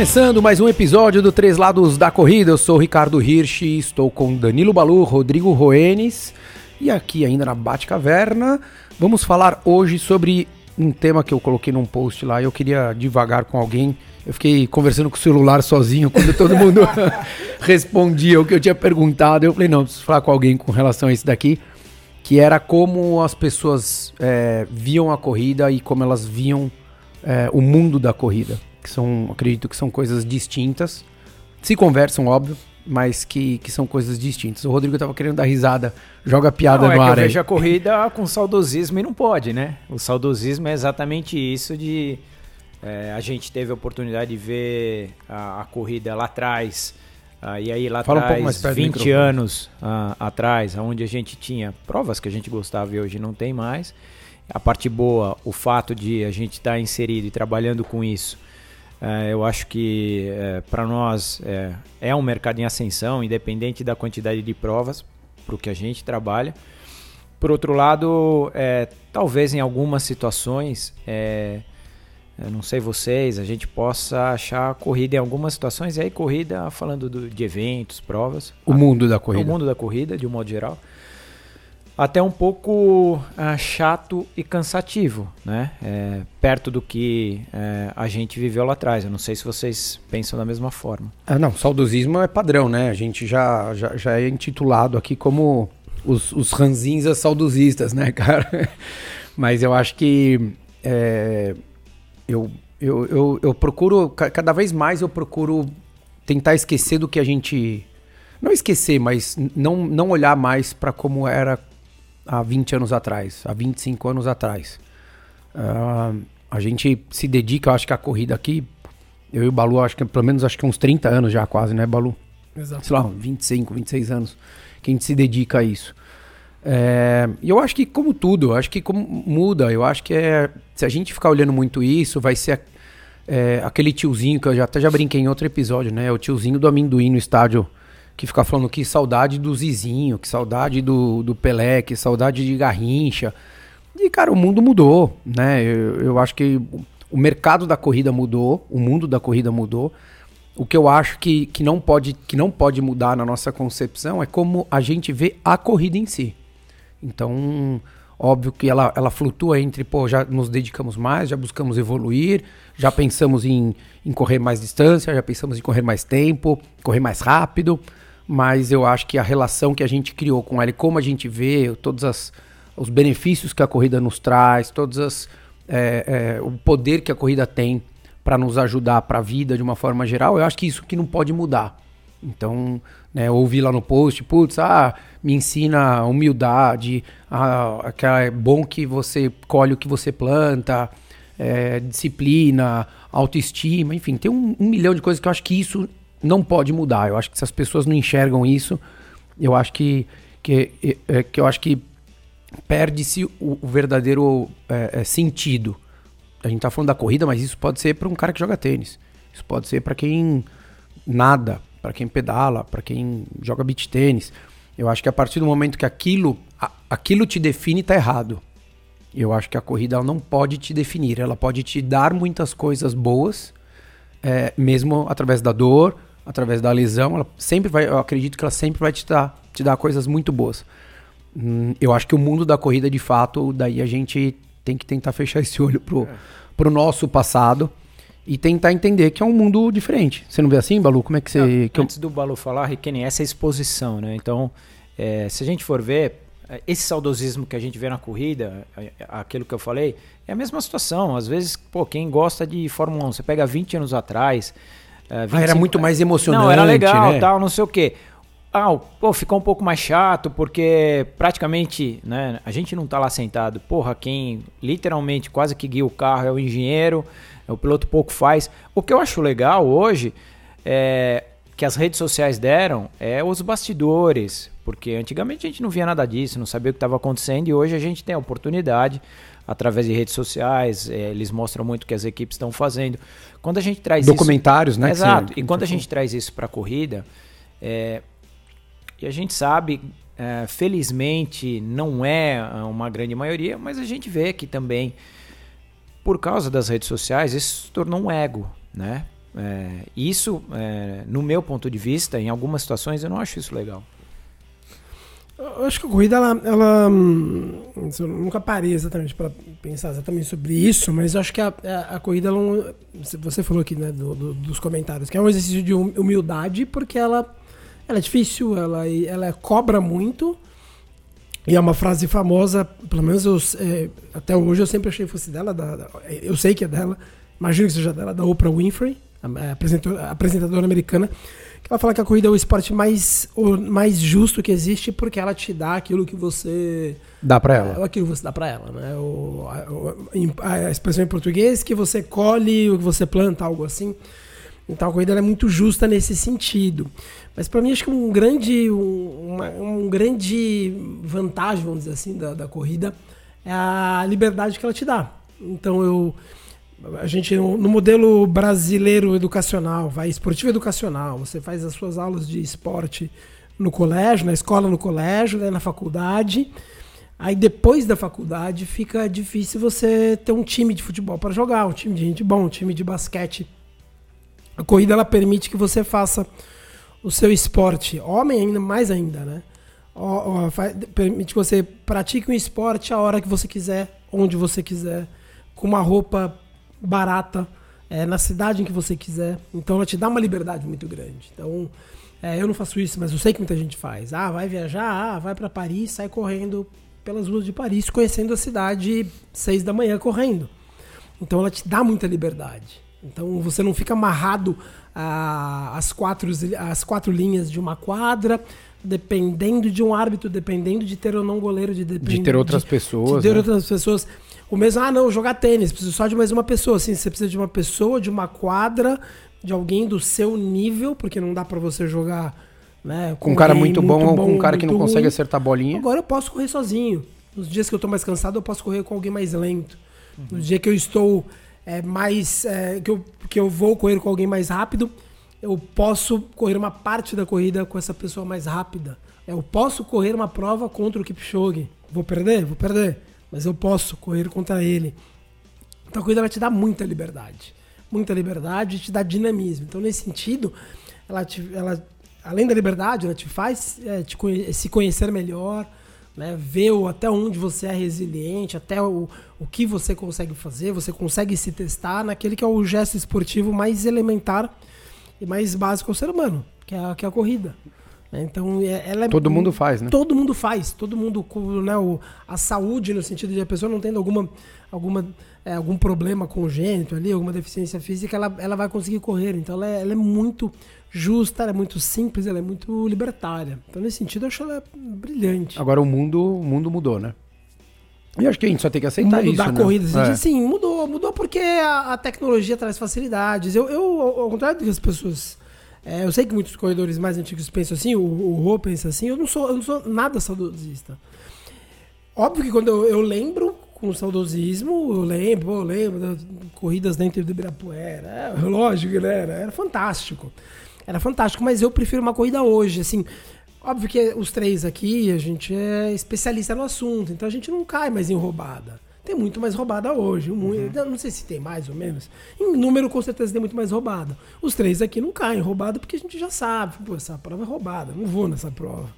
Começando mais um episódio do Três Lados da Corrida, eu sou Ricardo Hirsch, estou com Danilo Balu, Rodrigo Roenes e aqui ainda na Bate Caverna vamos falar hoje sobre um tema que eu coloquei num post lá e eu queria devagar com alguém. Eu fiquei conversando com o celular sozinho quando todo mundo respondia o que eu tinha perguntado. Eu falei, não, preciso falar com alguém com relação a isso daqui, que era como as pessoas é, viam a corrida e como elas viam é, o mundo da corrida que são, acredito que são coisas distintas. Se conversam, óbvio, mas que, que são coisas distintas. O Rodrigo tava querendo dar risada, joga piada não, no é ar. Que eu vejo a corrida com saudosismo e não pode, né? O saudosismo é exatamente isso de é, a gente teve a oportunidade de ver a, a corrida lá atrás. Uh, e aí lá Fala atrás, um 20 anos uh, atrás, onde a gente tinha provas que a gente gostava e hoje não tem mais. A parte boa, o fato de a gente estar tá inserido e trabalhando com isso, é, eu acho que é, para nós é, é, um mercado em ascensão, independente da quantidade de provas para o que a gente trabalha. Por outro lado, é, talvez em algumas situações, é, não sei vocês, a gente possa achar corrida em algumas situações, e aí corrida falando do, de eventos, provas. O mundo da corrida. O mundo da corrida, de um modo geral até um pouco uh, chato e cansativo, né? É, perto do que é, a gente viveu lá atrás. Eu não sei se vocês pensam da mesma forma. Ah, não, saudosismo é padrão, né? A gente já, já, já é intitulado aqui como os, os ranzinhas saudosistas, né, cara? Mas eu acho que é, eu, eu, eu, eu procuro, cada vez mais eu procuro tentar esquecer do que a gente. Não esquecer, mas não, não olhar mais para como era há 20 anos atrás, há 25 anos atrás. Uh, a gente se dedica, eu acho que a corrida aqui, eu e o Balu, acho que pelo menos acho que uns 30 anos já quase, né, Balu? Exato. Sei lá, 25, 26 anos que a gente se dedica a isso. É, e eu acho que, como tudo, eu acho que como muda, eu acho que é. Se a gente ficar olhando muito isso, vai ser é, aquele tiozinho que eu já até já brinquei em outro episódio, né? O tiozinho do amendoim no estádio que fica falando que saudade do Zizinho, que saudade do, do Pelé, que saudade de Garrincha. E, cara, o mundo mudou, né? Eu, eu acho que o mercado da corrida mudou, o mundo da corrida mudou. O que eu acho que, que, não pode, que não pode mudar na nossa concepção é como a gente vê a corrida em si. Então, óbvio que ela, ela flutua entre, pô, já nos dedicamos mais, já buscamos evoluir, já pensamos em, em correr mais distância, já pensamos em correr mais tempo, correr mais rápido mas eu acho que a relação que a gente criou com ela e como a gente vê todos as, os benefícios que a corrida nos traz, todos é, é, o poder que a corrida tem para nos ajudar para a vida de uma forma geral, eu acho que isso que não pode mudar. Então, né, ouvi lá no post, putz, ah, me ensina humildade, ah, é bom que você colhe o que você planta, é, disciplina, autoestima, enfim, tem um, um milhão de coisas que eu acho que isso não pode mudar. Eu acho que se as pessoas não enxergam isso, eu acho que, que, é, que eu acho que perde-se o, o, verdadeiro é, sentido. A gente tá falando da corrida, mas isso pode ser para um cara que joga tênis. Isso pode ser para quem nada, para quem pedala, para quem joga beach tênis. Eu acho que a partir do momento que aquilo, a, aquilo te define, tá errado. Eu acho que a corrida não pode te definir. Ela pode te dar muitas coisas boas, é, mesmo através da dor, através da lesão, ela sempre vai, eu acredito que ela sempre vai te dar, te dar coisas muito boas. Hum, eu acho que o mundo da corrida, de fato, daí a gente tem que tentar fechar esse olho pro, é. pro nosso passado e tentar entender que é um mundo diferente. Você não vê assim, Balu? Como é que você. que antes eu... do Balu falar, Riqueni, essa é a exposição, né? Então, é, se a gente for ver, esse saudosismo que a gente vê na corrida, aquilo que eu falei, é a mesma situação. Às vezes, pô, quem gosta de Fórmula 1, você pega 20 anos atrás, 25... ah, era muito mais emocionante. Não, era legal, né? tal, não sei o quê. Ah, pô, ficou um pouco mais chato porque praticamente, né, a gente não tá lá sentado. Porra, quem literalmente quase que guia o carro é o engenheiro, o piloto pouco faz. O que eu acho legal hoje é que as redes sociais deram é os bastidores, porque antigamente a gente não via nada disso, não sabia o que estava acontecendo e hoje a gente tem a oportunidade através de redes sociais, é, eles mostram muito o que as equipes estão fazendo. Quando a gente traz Documentários, isso, né? Exato. E quando a gente traz isso para a corrida, é, e a gente sabe, é, felizmente, não é uma grande maioria, mas a gente vê que também, por causa das redes sociais, isso se tornou um ego, né? É, isso, é, no meu ponto de vista, em algumas situações, eu não acho isso legal. Eu acho que a corrida, ela, ela hum, eu nunca parei exatamente para pensar exatamente sobre isso, mas acho que a, a, a corrida, ela, você falou aqui, né, do, do, dos comentários, que é um exercício de hum, humildade, porque ela, ela é difícil, ela, ela cobra muito, e é uma frase famosa, pelo menos eu, é, até hoje eu sempre achei que fosse dela, da, da, eu sei que é dela, imagino que seja dela, da Oprah Winfrey, a apresentadora, apresentadora americana, ela fala que a corrida é o esporte mais, o mais justo que existe porque ela te dá aquilo que você dá para ela. É, aquilo que você dá para ela, né? O, a, a, expressão em português que você colhe o que você planta, algo assim. Então a corrida é muito justa nesse sentido. Mas para mim acho que um grande, um, uma um grande vantagem, vamos dizer assim, da, da corrida é a liberdade que ela te dá. Então eu a gente no modelo brasileiro educacional, vai esportivo educacional, você faz as suas aulas de esporte no colégio, na escola, no colégio, né, na faculdade. Aí depois da faculdade fica difícil você ter um time de futebol para jogar, um time de gente bom, um time de basquete. A corrida ela permite que você faça o seu esporte, homem ainda mais ainda, né? Ó, ó, faz, permite que você pratique um esporte a hora que você quiser, onde você quiser, com uma roupa barata, é, na cidade em que você quiser. Então ela te dá uma liberdade muito grande. Então é, eu não faço isso, mas eu sei que muita gente faz. Ah, vai viajar, ah, vai para Paris, sai correndo pelas ruas de Paris, conhecendo a cidade seis da manhã correndo. Então ela te dá muita liberdade. Então você não fica amarrado às, quatro, às quatro linhas de uma quadra, dependendo de um árbitro, dependendo de ter ou não goleiro, de, de ter outras de, pessoas. De ter né? outras pessoas. O mesmo, ah, não, jogar tênis, preciso só de mais uma pessoa. Assim, você precisa de uma pessoa, de uma quadra, de alguém do seu nível, porque não dá para você jogar né, com, com um cara muito bom, ou com um cara que não ruim. consegue acertar a bolinha. Agora eu posso correr sozinho. Nos dias que eu tô mais cansado, eu posso correr com alguém mais lento. Uhum. No dia que eu estou é, mais. É, que, eu, que eu vou correr com alguém mais rápido, eu posso correr uma parte da corrida com essa pessoa mais rápida. Eu posso correr uma prova contra o Kipchoge. Vou perder? Vou perder mas eu posso correr contra ele. Então a corrida ela te dá muita liberdade. Muita liberdade e te dá dinamismo. Então, nesse sentido, ela, te, ela além da liberdade, ela te faz é, te se conhecer melhor, né? ver o, até onde você é resiliente, até o, o que você consegue fazer. Você consegue se testar naquele que é o gesto esportivo mais elementar e mais básico ao ser humano, que é que é a corrida. Então, é, ela é, todo mundo faz, né? Todo mundo faz, todo mundo, né, o, a saúde no sentido de a pessoa não tendo alguma, alguma é, algum problema congênito ali, alguma deficiência física, ela, ela vai conseguir correr. Então, ela é, ela é muito justa, ela é muito simples, ela é muito libertária. Então, nesse sentido, eu acho ela brilhante. Agora, o mundo, o mundo mudou, né? E acho que a gente só tem que aceitar isso, da né? corrida, é. sim, mudou, mudou porque a, a, tecnologia traz facilidades. Eu, eu, ao contrário do que as pessoas é, eu sei que muitos corredores mais antigos pensam assim, o, o Rô pensa assim, eu não sou, eu não sou nada saudosista. Óbvio que quando eu, eu lembro com saudosismo, eu lembro, eu lembro das corridas dentro do Ibirapuera. É, lógico, né? Era, era fantástico. Era fantástico, mas eu prefiro uma corrida hoje, assim. Óbvio que os três aqui, a gente é especialista no assunto, então a gente não cai mais em roubada tem muito mais roubada hoje. Uhum. Não sei se tem mais ou menos. Em número, com certeza, tem muito mais roubada. Os três aqui não caem roubada porque a gente já sabe. Pô, essa prova é roubada, não vou nessa prova.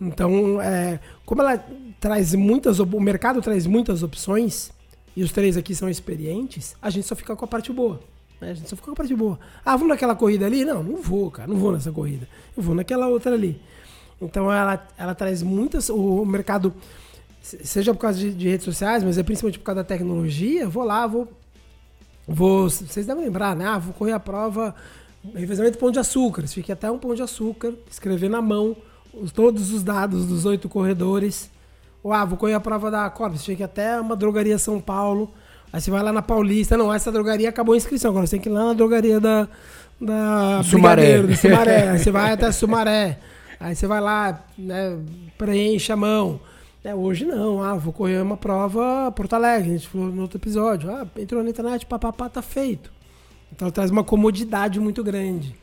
Então, é, como ela traz muitas. O mercado traz muitas opções, e os três aqui são experientes, a gente só fica com a parte boa. Né? A gente só fica com a parte boa. Ah, vou naquela corrida ali? Não, não vou, cara. Não vou nessa corrida. Eu vou naquela outra ali. Então ela, ela traz muitas. O mercado seja por causa de, de, redes sociais, mas é principalmente por causa da tecnologia, vou lá, vou. vou vocês devem lembrar, né? Ah, vou correr a prova, revezamento pão de açúcar. Fique até um pão de açúcar, escrever na mão os, todos os dados dos oito corredores. Ou, ah, vou correr a prova da Corpus, fique até uma drogaria São Paulo. Aí você vai lá na Paulista. Não, essa drogaria acabou a inscrição. Agora você tem que ir lá na drogaria da. Da Sumaré. Sumaré. Aí você vai até Sumaré. Aí você vai lá, né, preenche a mão É, hoje não, ah, vou correr uma prova Porto Alegre, a gente falou no outro episódio. Ah, entrou na internet, papapá, tá feito. Então traz uma comodidade muito grande.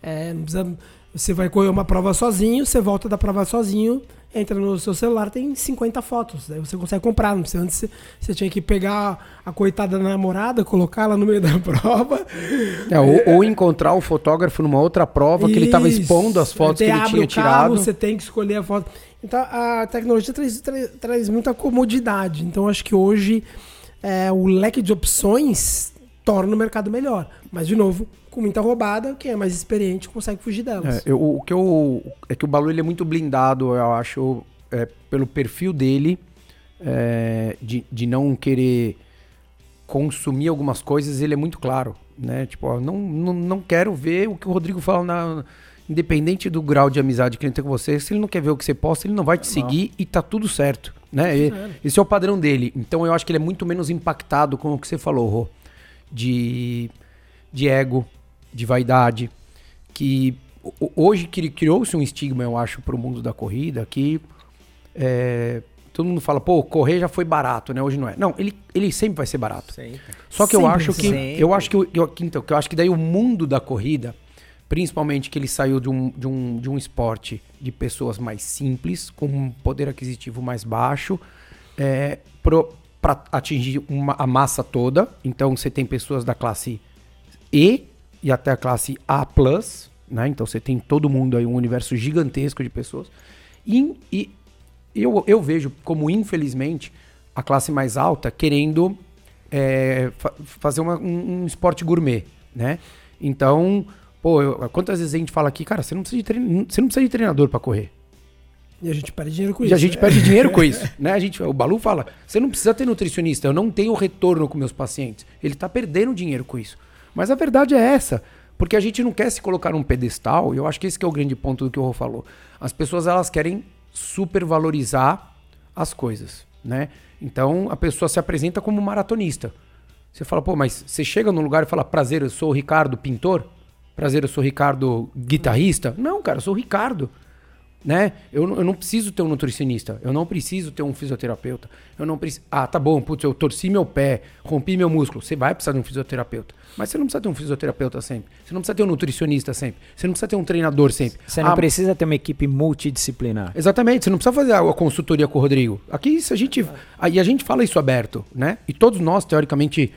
É, precisa, você vai correr uma prova sozinho, você volta da prova sozinho, entra no seu celular, tem 50 fotos. Daí você consegue comprar. Não precisa, antes você, você tinha que pegar a coitada da namorada, colocar ela no meio da prova. É, ou, ou, encontrar o fotógrafo numa outra prova Isso. que ele estava expondo as fotos que ele tinha tirado. Carro, você tem que escolher a foto. Então a tecnologia traz, traz, traz muita comodidade. Então acho que hoje é, o leque de opções torna o mercado melhor. Mas, de novo, com muita roubada, quem é mais experiente consegue fugir delas. É, eu, o que eu. É que o Balu ele é muito blindado, eu acho, é, pelo perfil dele, é, de, de não querer consumir algumas coisas, ele é muito claro. Né? Tipo, ó, não, não, não quero ver o que o Rodrigo fala na. Independente do grau de amizade que ele tem com você, se ele não quer ver o que você posta, ele não vai te seguir e tá tudo certo. Né? E, esse é o padrão dele. Então eu acho que ele é muito menos impactado com o que você falou, Rô. De, de ego, de vaidade, que hoje criou-se um estigma, eu acho, para o mundo da corrida, que é, todo mundo fala, pô, correr já foi barato, né? Hoje não é. Não, ele, ele sempre vai ser barato. Sempre. Só que sempre, eu acho que sempre. eu acho que eu, então, que eu acho que daí o mundo da corrida, principalmente que ele saiu de um, de um, de um esporte de pessoas mais simples, com um poder aquisitivo mais baixo, é, para atingir uma, a massa toda. Então você tem pessoas da classe E e até a classe A+, né? Então você tem todo mundo aí, um universo gigantesco de pessoas. E, e eu, eu vejo como, infelizmente, a classe mais alta querendo é, fa fazer uma, um, um, esporte gourmet, né? Então, pô, eu, quantas vezes a gente fala aqui, cara, você não precisa de, trein você não precisa de treinador para correr. E a gente perde dinheiro com e isso. E a gente né? perde dinheiro com isso, né? A gente, o Balu fala, você não precisa ter nutricionista, eu não tenho retorno com meus pacientes. Ele está perdendo dinheiro com isso. Mas a verdade é essa. Porque a gente não quer se colocar num pedestal, e eu acho que esse que é o grande ponto do que o Rô falou. As pessoas elas querem supervalorizar as coisas, né? Então a pessoa se apresenta como maratonista. Você fala, pô, mas você chega num lugar e fala, prazer, eu sou o Ricardo pintor? Prazer, eu sou Ricardo guitarrista? Não, cara, eu sou o Ricardo né? Eu, eu não preciso ter um nutricionista, eu não preciso ter um fisioterapeuta, eu não preciso. Ah, tá bom, putz, eu torci meu pé, rompi meu músculo. Você vai precisar de um fisioterapeuta, mas você não precisa ter um fisioterapeuta sempre. Você não precisa ter um nutricionista sempre. Você não precisa ter um treinador sempre. Você não ah, precisa ter uma equipe multidisciplinar. Exatamente. Você não precisa fazer a, consultoria com o Rodrigo. Aqui se a gente aí a gente fala isso aberto, né? E todos nós teoricamente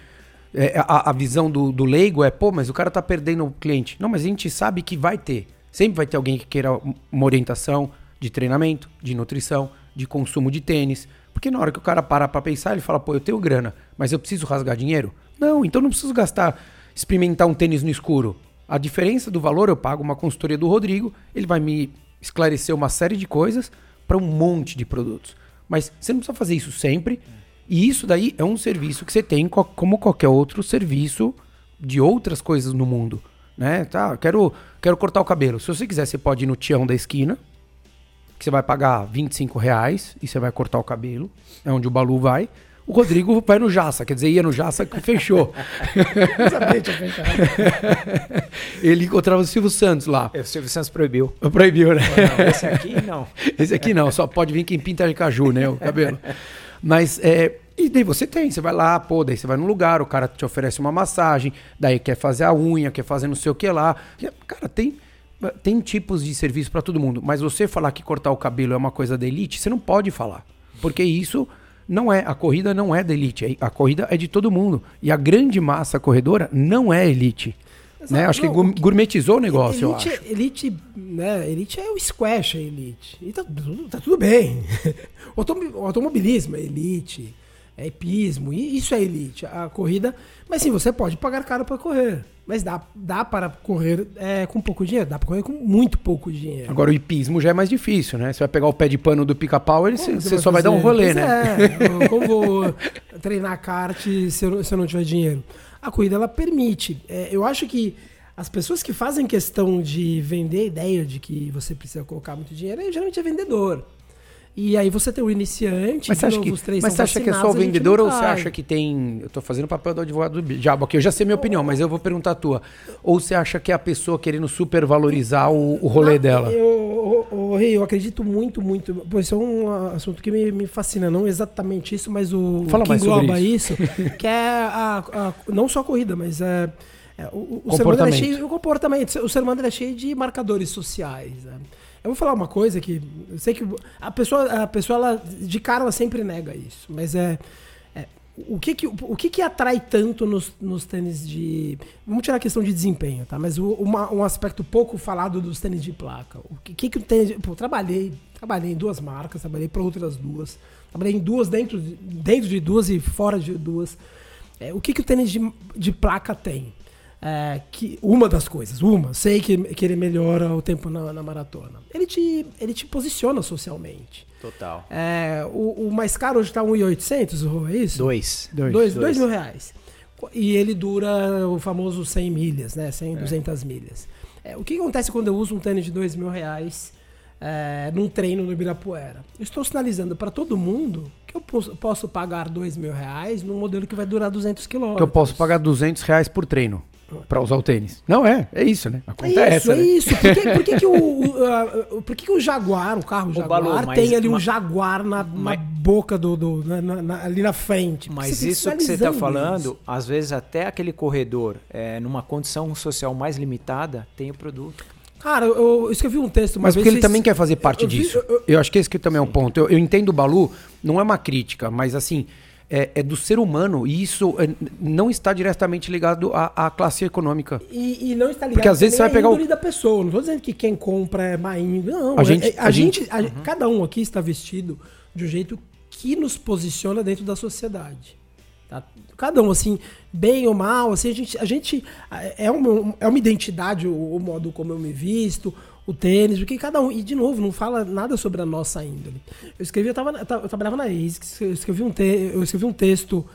é, a, a, visão do, do leigo é, pô, mas o cara tá perdendo o cliente. Não, mas a gente sabe que vai ter. Sempre vai ter alguém que queira uma orientação de treinamento, de nutrição, de consumo de tênis. Porque na hora que o cara para pra pensar, ele fala, pô, eu tenho grana, mas eu preciso rasgar dinheiro? Não, então não preciso gastar, experimentar um tênis no escuro. A diferença do valor, eu pago uma consultoria do Rodrigo, ele vai me esclarecer uma série de coisas para um monte de produtos. Mas você não precisa fazer isso sempre. E isso daí é um serviço que você tem como qualquer outro serviço de outras coisas no mundo né? Tá, quero, quero cortar o cabelo. Se você quiser, você pode ir no Tião da esquina, que você vai pagar 25 reais e você vai cortar o cabelo. É onde o Balu vai. O Rodrigo vai no Jaça, quer dizer, ia no Jaça que fechou. Ele encontrava o Silvio Santos lá. É, o Silvio Santos proibiu. Proibiu, né? Não, esse aqui não. Esse aqui não, só pode vir quem pinta de caju, né? O cabelo. Mas é, e daí você tem, você vai lá, pô, daí você vai num lugar, o cara te oferece uma massagem, daí quer fazer a unha, quer fazer não sei o que lá. Cara, tem, tem tipos de serviço para todo mundo. Mas você falar que cortar o cabelo é uma coisa da elite, você não pode falar. Porque isso não é, a corrida não é da elite, a corrida é de todo mundo. E a grande massa corredora não é elite. Né? Acho não, que gourmetizou o negócio, elite, eu acho. Elite, né? elite é o squash, a elite. E tá, tá tudo bem. o automobilismo é elite é hipismo, e isso é elite, a corrida. Mas sim, você pode pagar caro para correr. Mas dá, dá para correr é, com pouco dinheiro, dá para correr com muito pouco dinheiro. Agora o hipismo já é mais difícil, né? Você vai pegar o pé de pano do pica-pau, você, você só vai dar um rolê, né? É, como vou treinar kart se eu, se eu não tiver dinheiro? A corrida ela permite. É, eu acho que as pessoas que fazem questão de vender a ideia de que você precisa colocar muito dinheiro, geralmente é vendedor. E aí você tem o iniciante, mas você acha, que, mas você acha que é só o vendedor ou você acha que tem. Eu estou fazendo o papel do advogado do diabo aqui, eu já sei minha opinião, mas eu vou perguntar a tua. Ou você acha que é a pessoa querendo supervalorizar o, o rolê Não, dela? Eu, o, o, eu acredito muito, muito. Pô, isso é um assunto que me, me fascina, não exatamente isso, mas o Fala que engloba isso, isso que é a, a, não só a corrida, mas é, é o, o ser humano é cheio, o comportamento. O ser humano é cheio de marcadores sociais. Né? Eu vou falar uma coisa que eu sei que a pessoa, a pessoa ela, de cara ela sempre nega isso, mas é o que que, o que, que atrai tanto nos, nos tênis de. Vamos tirar a questão de desempenho, tá? Mas o, uma, um aspecto pouco falado dos tênis de placa. O que, que, que o tênis. Pô, trabalhei, trabalhei em duas marcas, trabalhei para outras duas. Trabalhei em duas, dentro de, dentro de duas e fora de duas. É, o que, que o tênis de, de placa tem? É, que uma das coisas, uma, sei que, que ele melhora o tempo na, na maratona. Ele te, ele te posiciona socialmente. Total. É, o, o, mais caro hoje está 1.800, é isso? Dois. Dois. Dois, dois mil reais. E ele dura o famoso 100 milhas, né? 100, é. 200 milhas. É, o que acontece quando eu uso um tênis de 2 mil reais é, num treino no Ibirapuera? Eu estou sinalizando para todo mundo que eu posso, posso pagar 2 mil reais num modelo que vai durar 200 quilômetros. Que eu posso pagar 200 reais por treino para usar o tênis. Não é, é isso, né? Acontece. É isso, é né? isso. Por que, por que, que o, o, por que, que o Jaguar, o carro o Jaguar, Balu, tem ali um Jaguar na, mas, na boca do. do na, na, ali na frente? Mas isso que você está falando, isso. às vezes até aquele corredor, é, numa condição social mais limitada, tem o produto. Cara, eu, eu escrevi um texto, mas porque ele também quer fazer parte eu, disso. Eu, eu, acho que esse que também é um ponto. Eu, entendo o Balu, não é uma crítica, mas assim, é, é, do ser humano e isso é, não está diretamente ligado à, à classe econômica. E, e, não está ligado Porque às vezes você vai pegar o da pessoa. Não estou dizendo que quem compra é má índole. Não, a gente, a, a gente, a, uhum. cada um aqui está vestido de um jeito que nos posiciona dentro da sociedade. Tá? Cada um, assim, bem ou mal, assim, a gente, a gente é, uma, é uma identidade o, o modo como eu me visto, o tênis, porque cada um. E de novo, não fala nada sobre a nossa índole. Eu escrevi, eu, tava, eu trabalhava na ASICS, eu escrevi um, te, eu escrevi um texto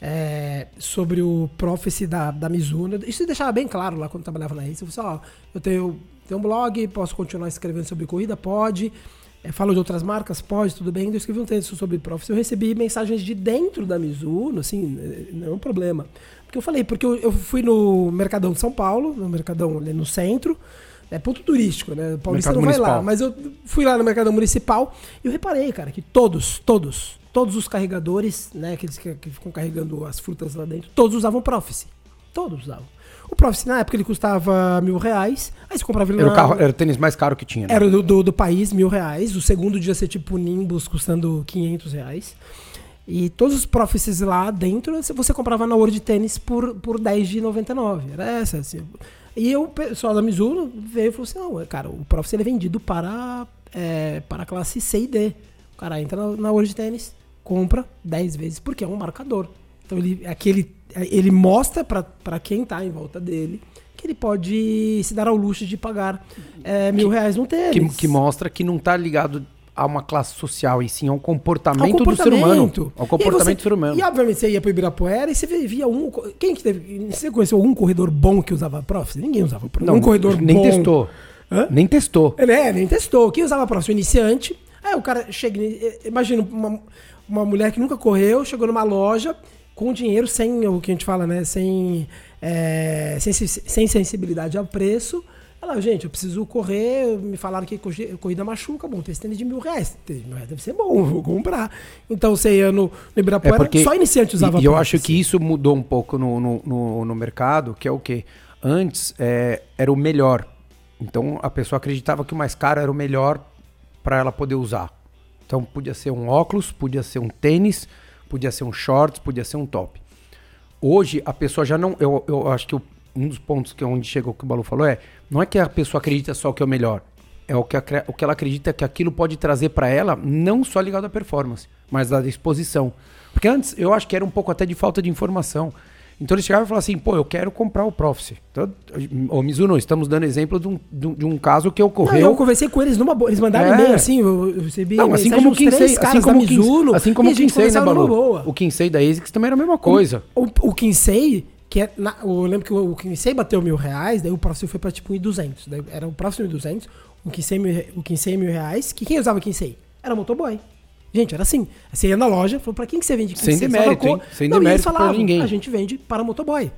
é, sobre o Prophecy da, da Mizuno. Isso deixava bem claro lá quando eu trabalhava na ASICS. Eu falei assim, ó, eu tenho, tenho um blog, posso continuar escrevendo sobre corrida? Pode. É, falo de outras marcas? Pode, tudo bem. Eu escrevi um texto sobre Prophecy. Eu recebi mensagens de dentro da Mizuno, assim, não é um problema. Porque eu falei, porque eu, eu fui no Mercadão de São Paulo, no Mercadão ali no centro, é ponto turístico, né? O paulista não vai lá. Mas eu fui lá no mercado municipal e eu reparei, cara, que todos, todos, todos os carregadores, né? Aqueles que, que ficam carregando as frutas lá dentro, todos usavam Prophecy. Todos usavam. O Prophecy, na época, ele custava mil reais. Aí você comprava ele era, o carro, era o tênis mais caro que tinha. Né? Era do, do, do, país, mil reais. O segundo dia ser tipo Nimbus, custando 500 reais. E todos os Prophecies lá dentro, você comprava na World Tênis por, por 10 de 99. Era essa, assim. E o pessoal da Mizuno veio e falou assim: não, cara, o Profit ele é vendido para, é, para a classe C e D. O cara entra na, na World Tennis, compra 10 vezes, porque é um marcador. Então ele, aquele, ele mostra para quem está em volta dele que ele pode se dar ao luxo de pagar é, mil que, reais no tênis. Que, que mostra que não está ligado a uma classe social, e sim ao comportamento, ao comportamento. do ser humano. Ao comportamento você, do ser humano. E obviamente você ia pro Ibirapuera e você via um. Quem que teve. Você conheceu algum corredor bom que usava Prof? Ninguém usava Prof. Não, um corredor nem bom. testou. Hã? Nem testou. É, nem testou. Quem usava Prof? O iniciante. Aí o cara chega. Imagina uma, uma mulher que nunca correu, chegou numa loja com dinheiro sem o que a gente fala, né? Sem, é, sem, sem sensibilidade ao preço ela, gente, eu preciso correr, me falaram que corrida machuca, bom, tem esse tênis de mil reais. Mil reais deve ser bom, vou comprar. Então você ia no, no Ibirapuera, é porque, só iniciante usava E, e eu acho que isso mudou um pouco no, no, no, no mercado, que é o quê? Antes é, era o melhor. Então a pessoa acreditava que o mais caro era o melhor para ela poder usar. Então podia ser um óculos, podia ser um tênis, podia ser um shorts, podia ser um top. Hoje a pessoa já não. Eu, eu acho que um dos pontos que é onde chega o que o Balu falou é, não é que a pessoa acredita só que é o melhor, é o que, a, o que ela acredita que aquilo pode trazer para ela, não só ligado à performance, mas da disposição. Porque antes eu acho que era um pouco até de falta de informação. Então eles chegavam e falavam assim, pô, eu quero comprar o Prophecy. Então, ô Mizuno, estamos dando exemplo de um, de um caso que ocorreu. Não, eu conversei com eles numa boa. Eles mandaram é. e-mail assim, eu recebi não, assim como o Kinsei, assim como o Mizuno. Assim como o Kinsei, né, Balu? O Kinsei da ASICS também era a mesma coisa. O, o, o Kinsei, que é na, eu lembro que o, o Kinsey bateu mil reais, daí o próximo foi pra tipo 1.200. Daí era o próximo 1.200, o Kinsey, mil, o Kinsey mil reais. Que quem usava Kinsey? Era motoboy. Gente, era assim. Você ia na loja, falou, pra quem que você vende Kinsey? Sem demérito, hein? Sem Não, demérito falavam, pra ninguém. A gente vende para motoboy.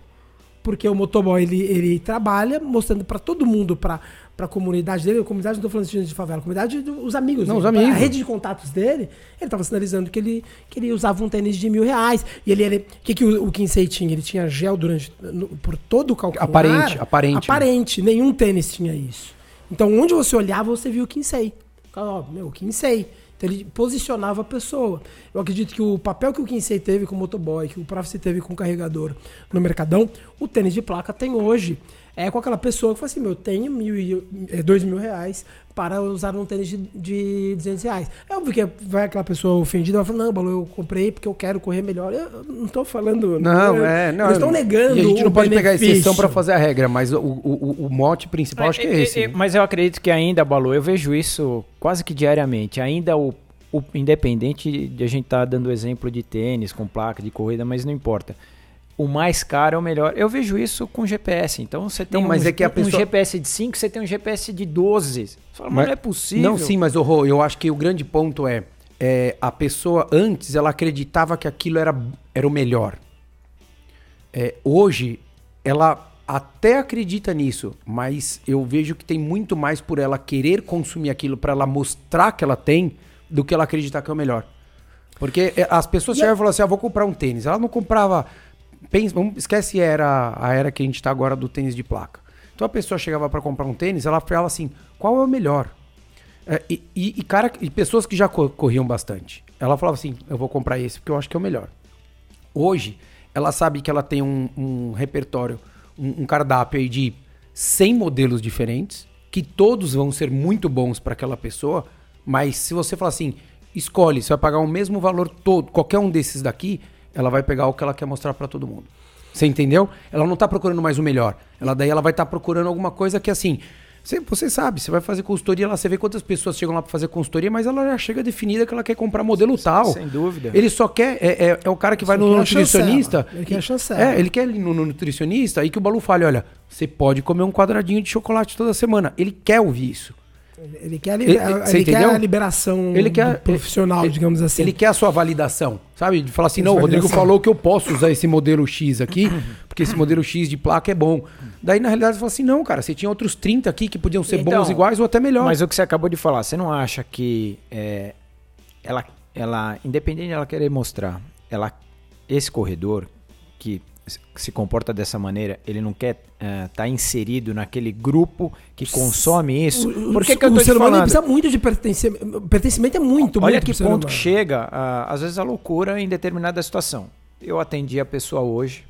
Porque o motoboy, ele, ele trabalha mostrando para todo mundo, para pra comunidade dele, a comunidade não tô falando de de favela, a comunidade dos amigos. Não, dele, os amigos. A rede de contatos dele, ele tava sinalizando que ele, que ele usava um tênis de mil reais. E ele, ele o que, que o, o Kinsey tinha? Ele tinha gel durante, no- por todo o calcanhar. Aparente, aparente, né? Aparente, nenhum tênis tinha isso. Então, onde você olhava, você viu o Kinsey. Ó, meu, o Kinsey. Então, ele posicionava a pessoa. Eu acredito que o papel que o Kinsey teve com o motoboy, que o Prophecy teve com o carregador no Mercadão, o tênis de placa tem hoje. É com aquela pessoa que fala assim, meu, eu tenho mil e, é, dois mil reais para usar um tênis de, de 200 reais. É óbvio que vai aquela pessoa ofendida, ela fala, não, Balu, eu comprei porque eu quero correr melhor. Eu não tô falando... Não, eu- é. Não, Eles estão negando E a gente não pode pegar benefício. exceção pra fazer a regra, mas o, o, o- o mote principal acho que é esse. né? Mas eu acredito que ainda, Balu, eu vejo isso quase que diariamente. Ainda o, o independente de a gente estar dando exemplo de tênis com placa de corrida, mas não importa. O mais caro é o melhor. Eu vejo isso com GPS. Então você tem Não, mas um, é que a um pessoa- GPS de 5, você tem um GPS de 12. Você fala, mas, Mas- não é possível. Não, sim, mas o Rô, eu acho que o grande ponto é, é, a pessoa antes ela acreditava que aquilo era, era o melhor. É, hoje ela até acredita nisso, mas eu vejo que tem muito mais por ela querer consumir aquilo para ela mostrar que ela tem do que ela acreditar que é o melhor. Porque é, as pessoas chegavam e falavam assim: ah, vou comprar um tênis. Ela não comprava. Pensa, vamos, esquece era, a era que a gente tá agora do tênis de placa. Então a pessoa chegava para comprar um tênis, ela falava assim: qual é o melhor? É, e, e- cara, e pessoas que já co- corriam bastante. Ela falava assim: eu vou comprar esse porque eu acho que é o melhor. Hoje, ela sabe que ela tem um, um repertório, um, um cardápio de 100 modelos diferentes, que todos vão ser muito bons para aquela pessoa, mas se você falar assim, escolhe, você vai pagar o mesmo valor todo, qualquer um desses daqui, ela vai pegar o que ela quer mostrar para todo mundo. Você entendeu? Ela não tá procurando mais o melhor. Ela daí ela vai estar procurando alguma coisa que assim, você, você sabe, você vai fazer consultoria lá, você vê quantas pessoas chegam lá para fazer consultoria, mas ela já chega definida que ela quer comprar modelo tal. sem dúvida. Ele só quer. É, é- é o cara que vai Só no nutricionista. chancela. Ele quer chancela. É, ele quer ir no, no nutricionista e que o Balu fale: olha, você pode comer um quadradinho de chocolate toda semana. Ele quer ouvir isso. Ele quer, a Ele- ele quer a liberação Ele quer- profissional, ele- digamos assim. Ele quer a sua validação, sabe? De falar assim: não, o Rodrigo falou que eu posso usar esse modelo X aqui, porque esse modelo X de placa é bom. Daí, na realidade, você fala assim: não, cara, você tinha outros 30 aqui que podiam ser Então, bons iguais ou até melhor. Mas o que você acabou de falar, você não acha que é, ela, ela, independente dela querer mostrar, ela, esse corredor que se- comporta dessa maneira, ele não quer estar inserido naquele grupo que consome isso? O- Por que, o- que eu o tô te ser humano precisa muito de pertencimento. Pertencimento é muito, Olha muito que ponto que chega, ah, às vezes, a loucura em determinada situação. Eu atendi a pessoa hoje,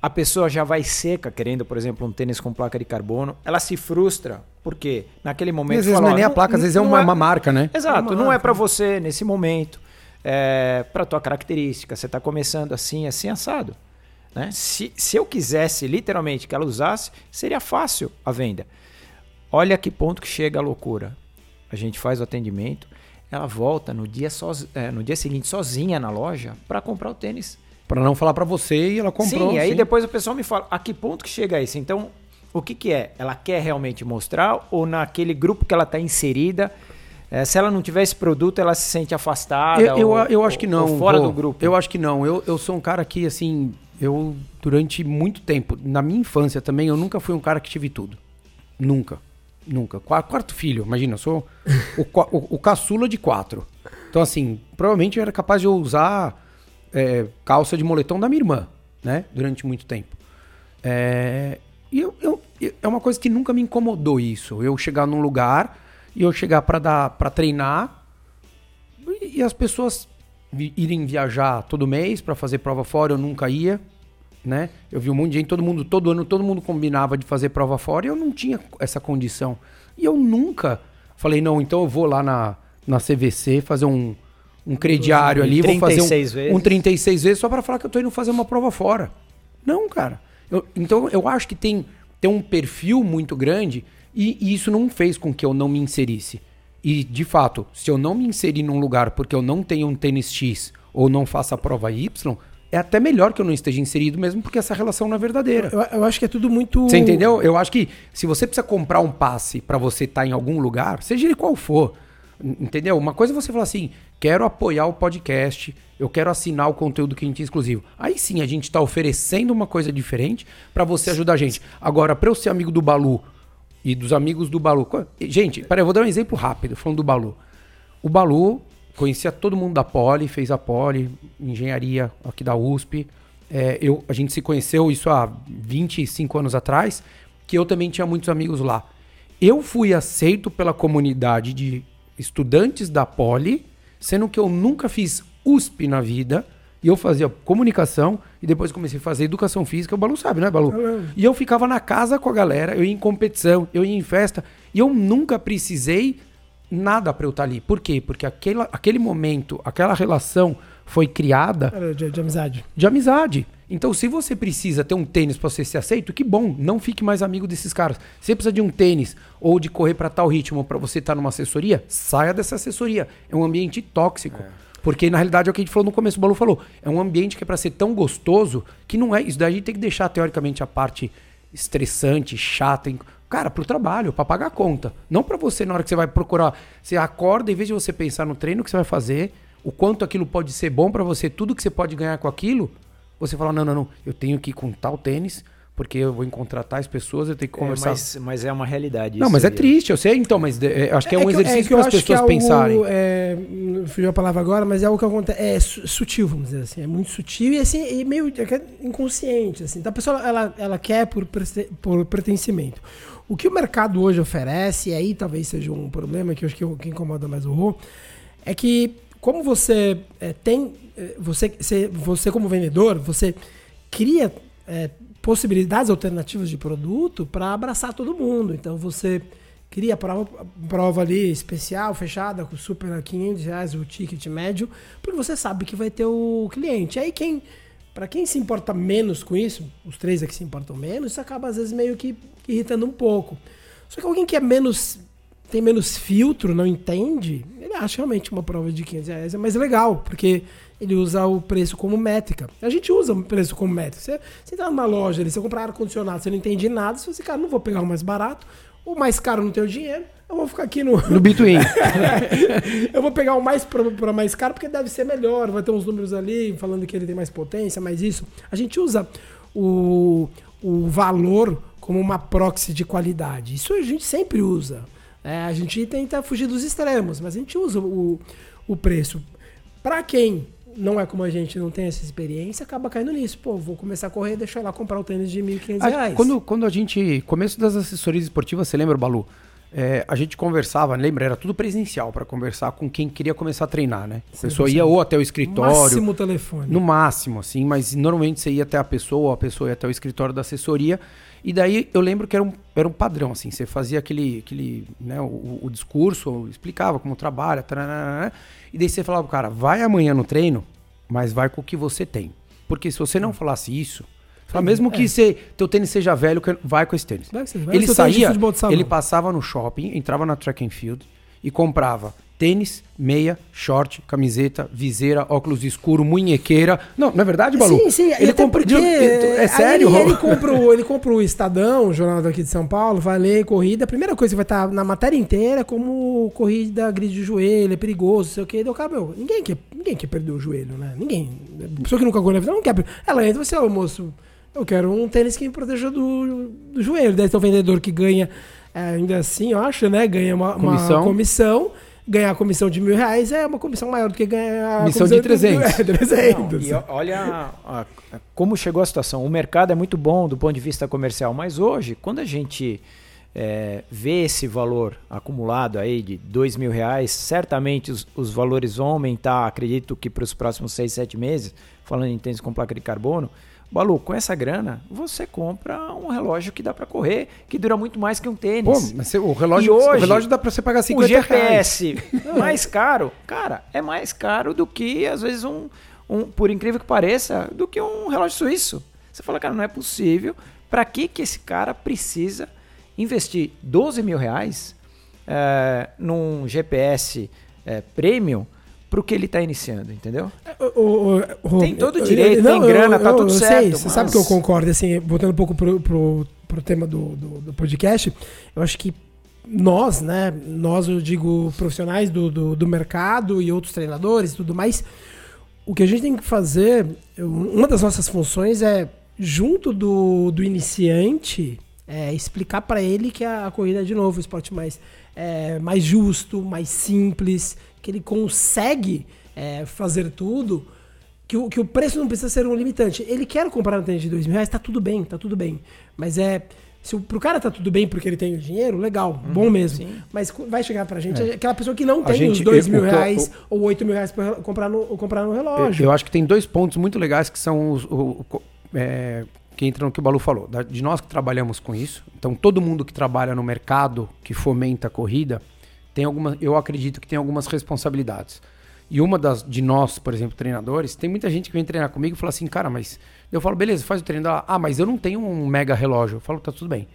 a pessoa já vai seca, querendo, por exemplo, um tênis com placa de carbono, ela se frustra, porque naquele E momento... às vezes fala, não é nem "Ó, a placa, às vezes é uma, uma marca, né? Exato, Uma não é marca. para você nesse momento, é para tua característica, você está começando assim, assim, assado. Né? Se, se eu quisesse literalmente que ela usasse, seria fácil a venda. Olha que ponto que chega a loucura. A gente faz o atendimento, ela volta no dia, soz- é, no dia seguinte sozinha na loja para comprar o tênis. Pra não falar pra você e ela comprou. sim, aí sim. depois o pessoal me fala, a que ponto que chega isso? Então, o que, que é? Ela quer realmente mostrar ou naquele grupo que ela está inserida, eh, se ela não tiver esse produto, ela se sente afastada? Eu, eu, ou- eu acho que não. fora Rô. do grupo. Eu acho que não. Eu, eu sou um cara que, assim, eu, durante muito tempo, na minha infância também, eu nunca fui um cara que tive tudo. Nunca. Nunca. Qua- Quarto filho, imagina, eu sou o, o, o caçula de quatro. Então, assim, provavelmente eu era capaz de usar é, calça de moletom da minha irmã, né? Durante muito tempo. É, e eu, eu- é uma coisa que nunca me incomodou isso. Eu chegar num lugar e eu chegar pra dar para treinar e, e as pessoas irem viajar todo mês pra fazer prova fora, eu nunca ia, né? Eu vi um monte de gente, todo mundo, todo ano, todo mundo combinava de fazer prova fora e eu não tinha essa condição. E eu nunca falei, não, então eu vou lá na, na CVC fazer um, um crediário ali, vou fazer 36 um, vezes. um 36 vezes só pra falar que eu tô indo fazer uma prova fora. Não, cara. Eu- então eu acho que tem, tem um perfil muito grande e, e isso não fez com que eu não me inserisse. E, de fato, se eu não me inserir num lugar porque eu não tenho um tênis X ou não faço a prova Y, é até melhor que eu não esteja inserido mesmo porque essa relação não é verdadeira. Eu, eu acho que é tudo muito. Você entendeu? Eu acho que se você precisa comprar um passe pra você estar em algum lugar, seja ele qual for, entendeu? Uma coisa é você falar assim, quero apoiar o podcast, eu quero assinar o conteúdo que a gente é exclusivo. Aí sim a gente tá oferecendo uma coisa diferente pra você ajudar a gente. Agora, pra eu ser amigo do Balu e dos amigos do Balu. Gente, peraí, eu vou dar um exemplo rápido, falando do Balu. O Balu conhecia todo mundo da Poli, fez a Poli, engenharia aqui da USP. É, eu, a gente se conheceu isso há 25 anos atrás, que eu também tinha muitos amigos lá. Eu fui aceito pela comunidade de estudantes da Poli, sendo que eu nunca fiz USP na vida, e eu fazia comunicação e depois comecei a fazer educação física. O Balu sabe, né, Balu? E eu ficava na casa com a galera, eu ia em competição, eu ia em festa. E eu nunca precisei nada para eu estar ali. Por quê? Porque aquele, aquele momento, aquela relação foi criada. De, de amizade. De amizade. Então, se você precisa ter um tênis para você ser aceito, que bom, não fique mais amigo desses caras. Se você precisa de um tênis ou de correr para tal ritmo para você estar numa assessoria, saia dessa assessoria. É um ambiente tóxico. É. Porque na realidade é o que a gente falou no começo, o Balu falou. É um ambiente que é para ser tão gostoso que não é. Isso daí a gente tem que deixar, teoricamente, a parte estressante, chata. Cara, pro trabalho, para pagar a conta. Não para você na hora que você vai procurar. Você acorda, em vez de você pensar no treino que você vai fazer, o quanto aquilo pode ser bom para você, tudo que você pode ganhar com aquilo, você fala: não, não, não, eu tenho que ir com tal tênis porque eu vou encontrar tais pessoas, eu tenho que conversar. É, mas, mas, é uma realidade. Não, mas é triste, eu sei, então, mas é, acho que é, é um que, exercício é para as pessoas é pensarem. É, fugiu a palavra agora, mas é algo que acontece. É sutil, vamos dizer assim. É muito sutil e assim, e meio é inconsciente. Assim. Então a pessoa ela, ela quer por, por pertencimento. O que o mercado hoje oferece, e aí talvez seja um problema que eu acho que, que incomoda mais o Rô, é que como você é, tem. Você, você, você, como vendedor, você cria possibilidades alternativas de produto para abraçar todo mundo. Então você cria prova, prova ali especial, fechada, com super 500 reais o ticket médio, porque você sabe que vai ter o cliente. Aí quem, para quem se importa menos com isso, os três aqui se importam menos, isso acaba às vezes meio que irritando um pouco. Só que alguém que é menos tem menos filtro, não entende, ele acha realmente uma prova de 500 reais é mais legal, porque ele usa o preço como métrica. A gente usa o preço como métrica. Você, você tá numa loja ali, você comprar ar-condicionado, você não entende nada, você, cara, não vou pegar o mais barato, o mais caro não tem o dinheiro, eu vou ficar aqui no. No Between. eu vou pegar o mais para mais caro, porque deve ser melhor, vai ter uns números ali falando que ele tem mais potência, mais isso. A gente usa o, o valor como uma proxy de qualidade. Isso a gente sempre usa. É, a gente tenta fugir dos extremos, mas a gente usa o, o preço. Para quem não é como a gente não tem essa experiência, acaba caindo nisso. Pô, vou começar a correr, deixa eu lá comprar o tênis de R$ 1.500. Quando, quando a gente. Começo das assessorias esportivas, você lembra, Balu? É, a gente conversava, lembra? Era tudo presencial para conversar com quem queria começar a treinar, né? A pessoa ia ou até o escritório. No máximo telefone. No máximo, assim, mas normalmente você ia até a pessoa, ou a pessoa ia até o escritório da assessoria. E daí eu lembro que era um, era um padrão, assim, você fazia aquele, aquele né, o, o discurso, explicava como trabalha, taranana, e daí você falava, cara, vai amanhã no treino, mas vai com o que você tem. Porque se você não falasse isso, fala, mesmo que é. você, teu tênis seja velho, vai com esse tênis. Vai, vai ele saía, ele passava no shopping, entrava na track and field e comprava tênis, meia, short, camiseta, viseira, óculos escuro, munhequeira. Não, não é verdade, Balu? Sim, sim. Ele compra. Porque, é sério? Ele, ele, compra o, ele compra o Estadão, o jornal daqui de São Paulo, vai ler corrida. A primeira coisa que vai estar na matéria inteira é como corrida grid de joelho, é perigoso, não sei o quê. Deu, meu, ninguém quer, ninguém quer perder o joelho, né? Ninguém. A pessoa que nunca correu na vida não quer perder. Ela entra e você, ô moço, eu quero um tênis que me proteja do, do joelho. Deve ter um vendedor que ganha, é, ainda assim, eu acho, né? Ganha uma comissão. Uma comissão ganhar a comissão de mil reais é uma comissão maior do que ganhar a comissão de 300. De, 300. Não, olha a, a, como chegou a situação. O mercado é muito bom do ponto de vista comercial, mas hoje, quando a gente é, vê esse valor acumulado aí de dois mil reais, certamente os, os valores vão aumentar, acredito que para os próximos seis, sete meses, falando em tênis com placa de carbono, Balu, com essa grana, você compra um relógio que dá para correr, que dura muito mais que um tênis. Pô, mas o relógio, hoje, o relógio dá para você pagar 50 reais. O GPS reais. mais caro, cara, é mais caro do que, às vezes, um, um, por incrível que pareça, do que um relógio suíço. Você fala, cara, não é possível. Para que, que esse cara precisa investir 12 mil reais é, num GPS é, premium para o que ele está iniciando, entendeu? O, o, o, tem todo o direito, não, tem grana, eu, tá tudo certo. Sei, mas... Você sabe que eu concordo, assim, voltando um pouco pro, pro, pro tema do, do, do, podcast, eu acho que nós, né, nós eu digo profissionais do, do, do mercado e outros treinadores e tudo mais, o que a gente tem que fazer, uma das nossas funções é, junto do, do iniciante, é, explicar para ele que a, a, corrida é de novo o esporte mais, é, mais justo, mais simples, que ele consegue é, fazer tudo, que o, que o preço não precisa ser um limitante. Ele quer comprar um tênis de dois mil reais, tá tudo bem, tá tudo bem. Mas é se pro cara tá tudo bem porque ele tem o dinheiro, legal, uhum, bom mesmo. Sim. Mas vai chegar pra gente é. aquela pessoa que não tem gente, os dois mil reais ou oito mil reais pra comprar no, comprar no relógio. Eu, eu, acho que tem dois pontos muito legais que são os. O, o, é, que entram no que o Balu falou. De nós que trabalhamos com isso. Então, todo mundo que trabalha no mercado que fomenta a corrida, tem alguma, eu acredito que tem algumas responsabilidades. E uma das de nós, por exemplo, treinadores, tem muita gente que vem treinar comigo e fala assim, cara, mas eu falo, beleza, faz o treino. Ah, mas eu não tenho um mega relógio. Eu falo, tá tudo bem.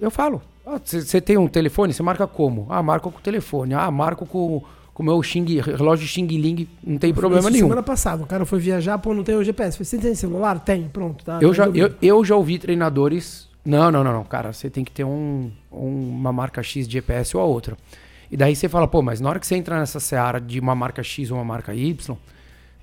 Eu falo, você ah, tem um telefone? Você marca como? Ah, marco com o telefone. Ah, marco com o meu Xing, relógio Xing Ling, não tem problema nenhum. Semana passada, o cara foi viajar, pô, não tem o GPS. Você tem celular? Tem, pronto. Tá, eu, tá já, eu, eu já ouvi treinadores. Não, não, não, não, cara, você tem que ter um, uma marca X de GPS ou a outra. E daí você fala, pô, mas na hora que você entra nessa seara de uma marca X ou uma marca Y,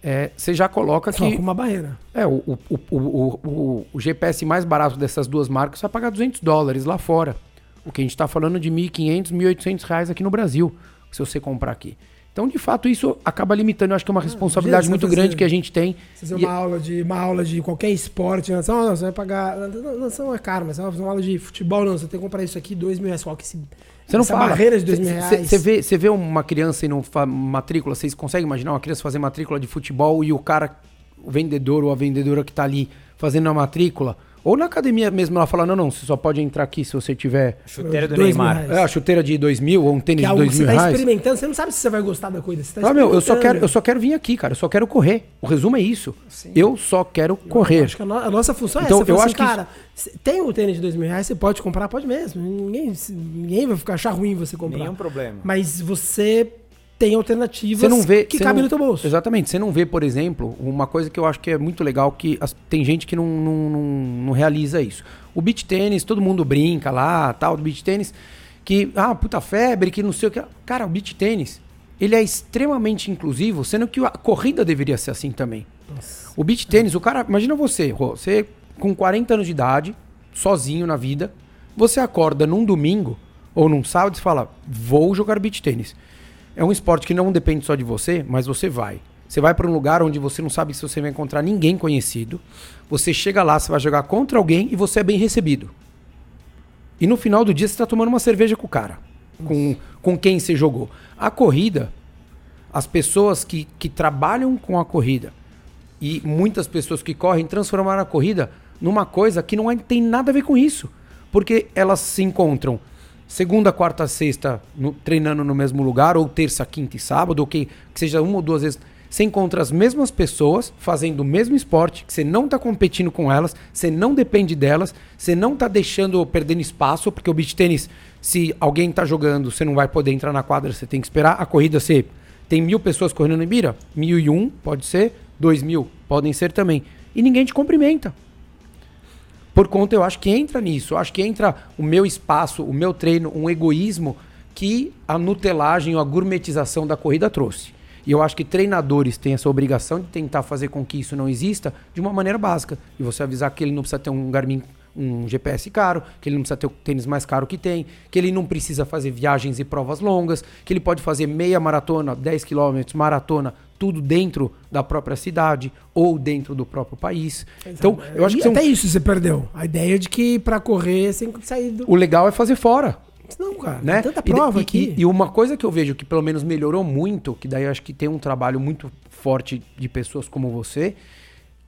é, você já coloca Só que. com uma barreira. É, o, o, o, o, GPS mais barato dessas duas marcas vai pagar 200 dólares lá fora. O que a gente está falando de 1.500, 1.800 reais aqui no Brasil, se você comprar aqui. Então, de fato, isso acaba limitando. Eu acho que é uma ah, responsabilidade muito fazer, grande que a gente tem. Fazer uma, e... aula de, uma aula de qualquer esporte, não, você vai pagar. Não, é caro, mas você vai fazer uma aula de futebol, não. Você tem que comprar isso aqui, dois mil reais. Só que esse, você não fala. barreira de dois mil reais. Você vê, você vê uma criança indo matrícula, vocês conseguem imaginar uma criança fazer matrícula de futebol e o cara, o vendedor ou a vendedora que está ali fazendo a matrícula ou na academia mesmo ela fala, não, não, você só pode entrar aqui se você tiver... Chuteira do Neymar. É, a chuteira de dois mil ou um tênis que é de dois mil reais. Você tá experimentando, você não sabe se você vai gostar da coisa. Você tá ah, meu, eu só, quero, eu só quero vir aqui, cara. Eu só quero correr. O resumo é isso. Sim. Eu só quero correr. Eu acho que a, no, a nossa função é então, é essa. Eu assim, acho cara, que... tem o tênis de dois mil reais, você pode comprar, pode mesmo. Ninguém, ninguém vai ficar achar ruim você comprar. Nenhum problema. Mas você tem alternativas você não vê, que cabem no teu bolso. Exatamente. Você não vê, por exemplo, uma coisa que eu acho que é muito legal, que as, tem gente que não, não, não, não, realiza isso. O beach tênis, todo mundo brinca lá, tal, do beach tênis, que, ah, puta febre, que não sei o que. Cara, o beach tênis, ele é extremamente inclusivo, sendo que a corrida deveria ser assim também. Nossa. O beach tênis, o cara, imagina você, você com 40 anos de idade, sozinho na vida, você acorda num domingo ou num sábado e fala, vou jogar beach tênis. É um esporte que não depende só de você, mas você vai. Você vai para um lugar onde você não sabe se você vai encontrar ninguém conhecido. Você chega lá, você vai jogar contra alguém e você é bem recebido. E no final do dia você está tomando uma cerveja com o cara, com, com quem você jogou. A corrida, as pessoas que, que trabalham com a corrida e muitas pessoas que correm transformaram a corrida numa coisa que não é, tem nada a ver com isso. Porque elas se encontram segunda, quarta, sexta no, treinando no mesmo lugar, ou terça, quinta e sábado, ou que, que seja uma ou duas vezes. Você encontra as mesmas pessoas fazendo o mesmo esporte, que você não está competindo com elas, você não depende delas, você não está deixando perdendo espaço, porque o beach tênis, se alguém está jogando, você não vai poder entrar na quadra, você tem que esperar. A corrida, você tem mil pessoas correndo no Ibira, mil e um pode ser, dois mil podem ser também. E ninguém te cumprimenta. Por conta, eu acho que entra nisso. Eu acho que entra o meu espaço, o meu treino, um egoísmo que a nutelagem ou a gourmetização da corrida trouxe. E eu acho que treinadores têm essa obrigação de tentar fazer com que isso não exista de uma maneira básica. E você avisar que ele não precisa ter um Garmin, um GPS caro, que ele não precisa ter o tênis mais caro que tem, que ele não precisa fazer viagens e provas longas, que ele pode fazer meia maratona, 10 quilômetros, maratona tudo dentro da própria cidade ou dentro do próprio país. Então, eu acho que até isso você perdeu. A ideia de que para correr você tem que sair do... O legal é fazer fora. Não, cara, né? tanta prova e, aqui. E, e, uma coisa que eu vejo que pelo menos melhorou muito, que daí eu acho que tem um trabalho muito forte de pessoas como você,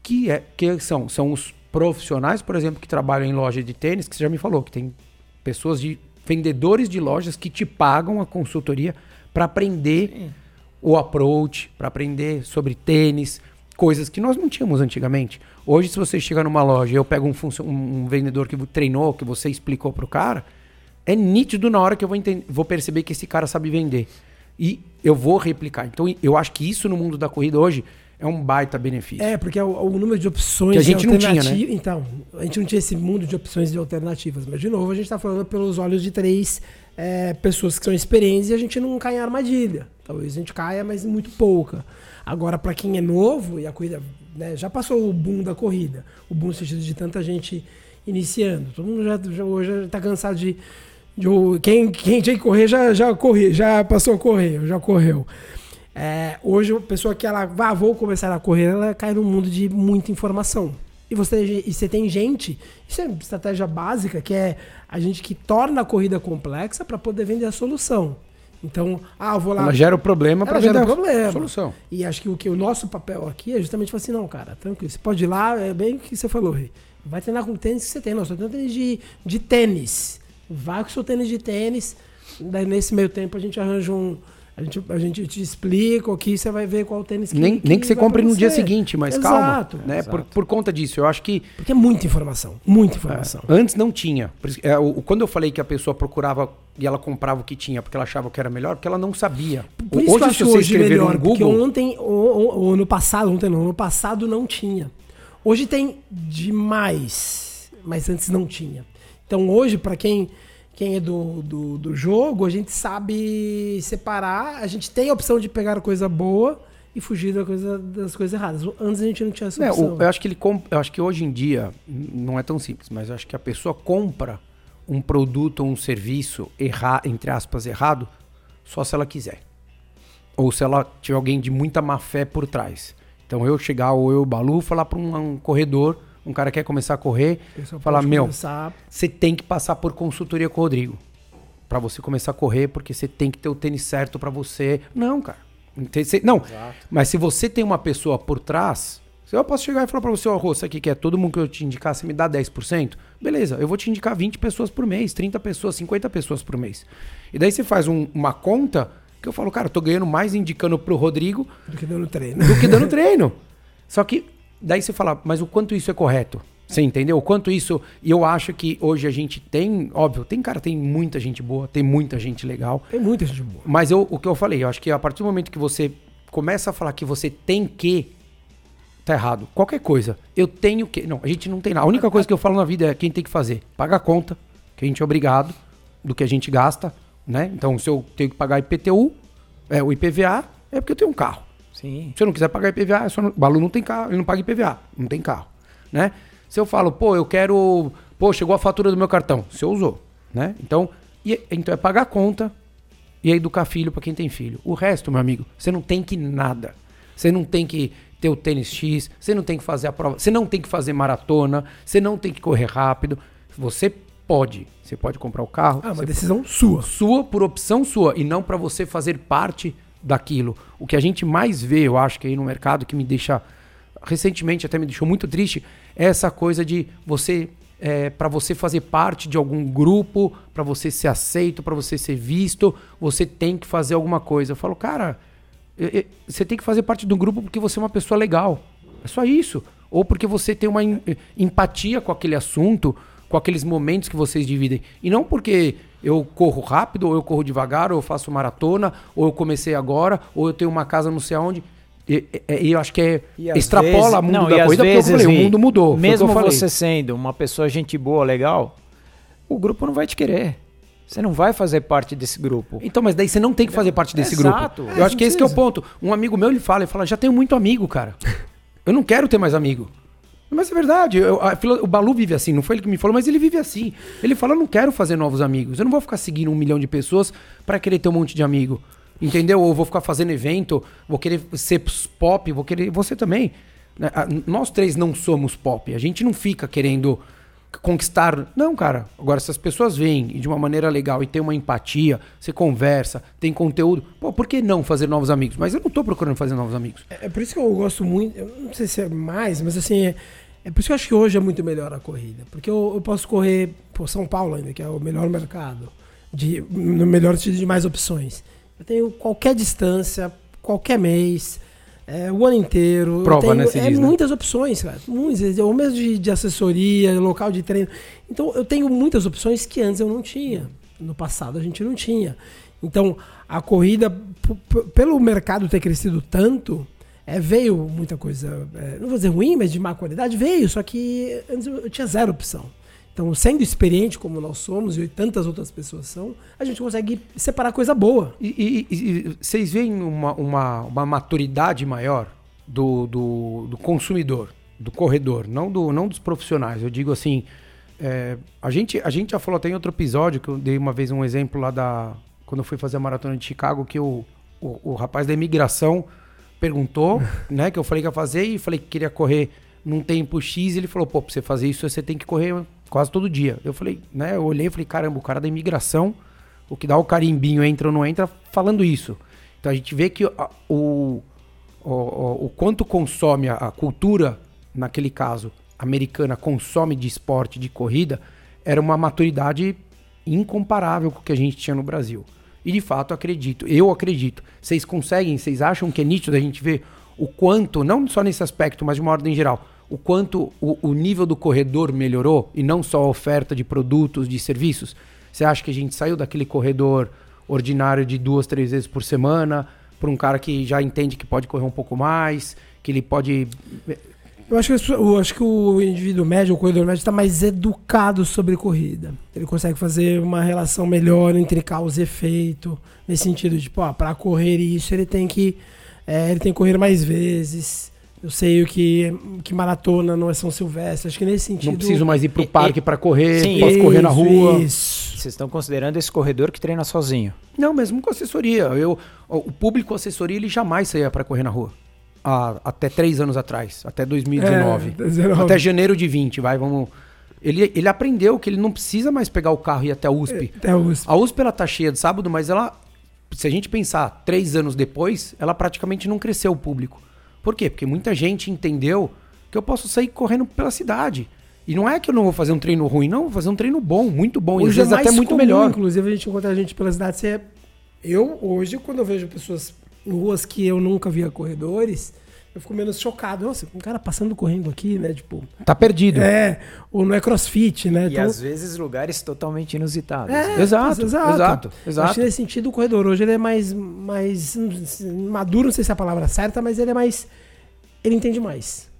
que é que são são os profissionais, por exemplo, que trabalham em loja de tênis, que você já me falou, que tem pessoas de vendedores de lojas que te pagam a consultoria para aprender Sim o approach, para aprender sobre tênis, coisas que nós não tínhamos antigamente. Hoje, se você chegar numa loja e eu pego um, um, vendedor que treinou, que você explicou para o cara, é nítido na hora que eu vou, vou perceber que esse cara sabe vender. E eu vou replicar. Então, eu acho que isso no mundo da corrida hoje é um baita benefício. É, porque o, o número de opções que a gente não tinha, né? Então, a gente não tinha esse mundo de opções de alternativas. Mas, de novo, a gente está falando pelos olhos de três é, pessoas que são experientes e a gente não cai em armadilha. Talvez a gente caia, mas muito pouca. Agora, para quem é novo e a corrida né, já passou o boom da corrida, o boom no sentido de tanta gente iniciando. Todo mundo já, já hoje está cansado de, de, quem, quem tinha que correr já, já já passou a correr, já correu. É, hoje a pessoa que ela ah, vou começar a correr, ela cai num mundo de muita informação. E você, e você tem gente, isso é estratégia básica, que é a gente que torna a corrida complexa para poder vender a solução. Então, ah, eu vou lá. Ela gera o problema para gera o problema. solução. E acho que o que o nosso papel aqui é justamente falar assim, não, cara, tranquilo, você pode ir lá, é bem o que você falou, vai treinar com o tênis que você tem. Não, só tem tênis de, de tênis. Vai com o seu tênis de tênis. Daí nesse meio tempo a gente arranja um, a gente, a gente te explica aqui, você vai ver qual tênis que Nem, que nem que você compre no dia seguinte, mas exato, calma. Né? Exato. Por, por conta disso, eu acho que. Porque é muita informação. Muita informação. É, antes não tinha. É, o, quando eu falei que a pessoa procurava e ela comprava o que tinha porque ela achava que era melhor, porque ela não sabia. Por isso hoje, que eu acho se você hoje melhor, Google, porque ontem, ou, ou, no passado, ontem não, no passado não tinha. Hoje tem demais, mas antes não tinha. Então hoje, para quem quem é do, do, do, jogo, a gente sabe separar, a gente tem a opção de pegar coisa boa e fugir da coisa, das coisas erradas. Antes a gente não tinha essa opção. É, eu, acho que ele eu acho que hoje em dia não é tão simples, mas eu acho que a pessoa compra um produto ou um serviço erra, entre aspas errado só se ela quiser. Ou se ela tiver alguém de muita má fé por trás. Então eu chegar ou eu, Balu, falar para um, um corredor um cara quer começar a correr, falar, meu, você tem que passar por consultoria com o Rodrigo. para você começar a correr, porque você tem que ter o tênis certo para você. Não, cara. Não, Exato. mas se você tem uma pessoa por trás, eu posso chegar e falar para você, ó, oh, Rô, aqui que é todo mundo que eu te indicar, você me dá 10%? Beleza, eu vou te indicar 20 pessoas por mês, 30 pessoas, 50 pessoas por mês. E daí você faz um, uma conta que eu falo, cara, eu tô ganhando mais indicando pro Rodrigo do que dando treino. Do que dando treino. Só que daí você fala, mas o quanto isso é correto? Você entendeu? O quanto isso. E eu acho que hoje a gente tem, óbvio, tem, cara, tem muita gente boa, tem muita gente legal. Tem muita gente boa. Mas eu, o que eu falei, eu acho que a partir do momento que você começa a falar que você tem que. Tá errado. Qualquer coisa. Eu tenho que. Não, a gente não tem nada. A única coisa que eu falo na vida é quem tem que fazer. Paga a conta, que a gente é obrigado do que a gente gasta, né? Então, se eu tenho que pagar IPTU, é, o IPVA, é porque eu tenho um carro. Sim. Se eu não quiser pagar IPVA, é só o Balu não tem carro, ele não paga IPVA, não tem carro, né? Se eu falo, pô, eu quero, pô, chegou a fatura do meu cartão, você usou, né? Então, e, então é pagar a conta e é educar filho para quem tem filho. O resto, meu amigo, você não tem que nada. Você não tem que ter o tênis X, você não tem que fazer a prova, você não tem que fazer maratona, você não tem que correr rápido. Você pode, você pode comprar o carro. Ah, uma decisão pode, sua. Sua por opção sua e não para você fazer parte daquilo. O que a gente mais vê, eu acho que aí no mercado, que me deixa recentemente até me deixou muito triste, é essa coisa de você é, para você fazer parte de algum grupo, para você ser aceito, para você ser visto, você tem que fazer alguma coisa. Eu falo, cara, você tem que fazer parte um grupo porque você é uma pessoa legal. É só isso. Ou porque você tem uma empatia com aquele assunto, com aqueles momentos que vocês dividem. E não porque eu corro rápido, ou eu corro devagar, ou eu faço maratona, ou eu comecei agora, ou eu tenho uma casa não sei aonde. E, e, e eu acho que é, extrapola o mundo não, da corrida, vezes, porque eu falei, o mundo mudou. Mesmo você sendo uma pessoa gente boa, legal, o grupo não vai te querer. Você não vai fazer parte desse grupo. Então, mas daí você não tem que fazer parte desse Exato. grupo. Eu é, acho que esse que é o ponto. Um amigo meu, ele fala, ele fala, já tenho muito amigo, cara. Eu não quero ter mais amigo. Mas é verdade, eu, a, o Balu vive assim, não foi ele que me falou, mas ele vive assim. Ele fala: eu não quero fazer novos amigos, eu não vou ficar seguindo um milhão de pessoas para querer ter um monte de amigo. Entendeu? Ou vou ficar fazendo evento, vou querer ser pop, vou querer. Você também. Né? Nós três não somos pop, a gente não fica querendo conquistar. Não, cara. Agora, se as pessoas vêm de uma maneira legal e tem uma empatia, você conversa, tem conteúdo, pô, por que não fazer novos amigos? Mas eu não tô procurando fazer novos amigos. É, é por isso que eu gosto muito, eu não sei se é mais, mas assim, é, por isso que eu acho que hoje é muito melhor a corrida. Porque eu, eu posso correr por São Paulo ainda, que é o melhor mercado, de, no melhor sentido de mais opções. Eu tenho qualquer distância, qualquer mês, é, o ano inteiro. Prova, tenho, né? é diz, né? muitas né? opções, cara. Muitas, ou mesmo de, de assessoria, local de treino. Então eu tenho muitas opções que antes eu não tinha. No passado a gente não tinha. Então a corrida, pelo mercado ter crescido tanto, é, veio muita coisa, é, não vou dizer ruim, mas de má qualidade, veio, só que antes eu, eu tinha zero opção. Então, sendo experiente como nós somos e tantas outras pessoas são, a gente consegue separar coisa boa. E, e, e vocês veem uma, uma, uma maturidade maior do, do, do, consumidor, do corredor, não, do, não dos profissionais. Eu digo assim, é, a, gente, a gente já falou até em outro episódio, que eu dei uma vez um exemplo lá da. Quando eu fui fazer a maratona de Chicago, que o, o, o rapaz da imigração perguntou, né? Que eu falei que ia fazer e falei que queria correr num tempo X. Ele falou, pô, pra você fazer isso, você tem que correr quase todo dia. Eu falei, né? Eu olhei e falei, caramba, o cara da imigração, o que dá o carimbinho, entra ou não entra, falando isso. Então a gente vê que a, o, o, o, o quanto consome a, a cultura, naquele caso, americana consome de esporte, de corrida, era uma maturidade incomparável com o que a gente tinha no Brasil. E de fato acredito, eu acredito. Vocês conseguem, vocês acham que é nítido a gente ver o quanto, não só nesse aspecto, mas de uma ordem geral, o quanto o, o nível do corredor melhorou e não só a oferta de produtos, de serviços? Você acha que a gente saiu daquele corredor ordinário de duas, três vezes por semana para um cara que já entende que pode correr um pouco mais, que ele pode eu acho que, eu acho que o indivíduo médio, o corredor médio, está mais educado sobre corrida. Ele consegue fazer uma relação melhor entre causa e efeito. Nesse sentido, de, tipo, para correr isso, ele tem que. É, ele tem que correr mais vezes. Eu sei o que, que maratona não é São Silvestre. Acho que nesse sentido. Não preciso mais ir para o parque para correr, Sim, posso isso, correr na rua. Isso. Vocês estão considerando esse corredor que treina sozinho? Não, mesmo com assessoria. Eu, o público assessoria ele jamais saía para correr na rua até três anos atrás, até 2019. É, até janeiro de 20, vai, vamos. Ele, ele aprendeu que ele não precisa mais pegar o carro e ir até a USP. É, até a USP. A USP ela tá cheia de sábado, mas ela, se a gente pensar três anos depois, ela praticamente não cresceu o público. Por quê? Porque muita gente entendeu que eu posso sair correndo pela cidade. E não é que eu não vou fazer um treino ruim, não, vou fazer um treino bom, muito bom. Hoje e às vezes é até muito comum, melhor. Inclusive, a gente encontra a gente pela cidade. Você é... Eu, hoje, quando eu vejo pessoas ruas que eu nunca via corredores, eu fico menos chocado. Nossa, um cara passando correndo aqui, né? Tipo. Tá perdido. É, ou não é crossfit, né? E então, às vezes lugares totalmente inusitados. É, né? exato, exato, exato, exato. Acho que nesse sentido o corredor hoje ele é mais, mais maduro, não sei se é a palavra certa, mas ele é mais. Ele entende mais.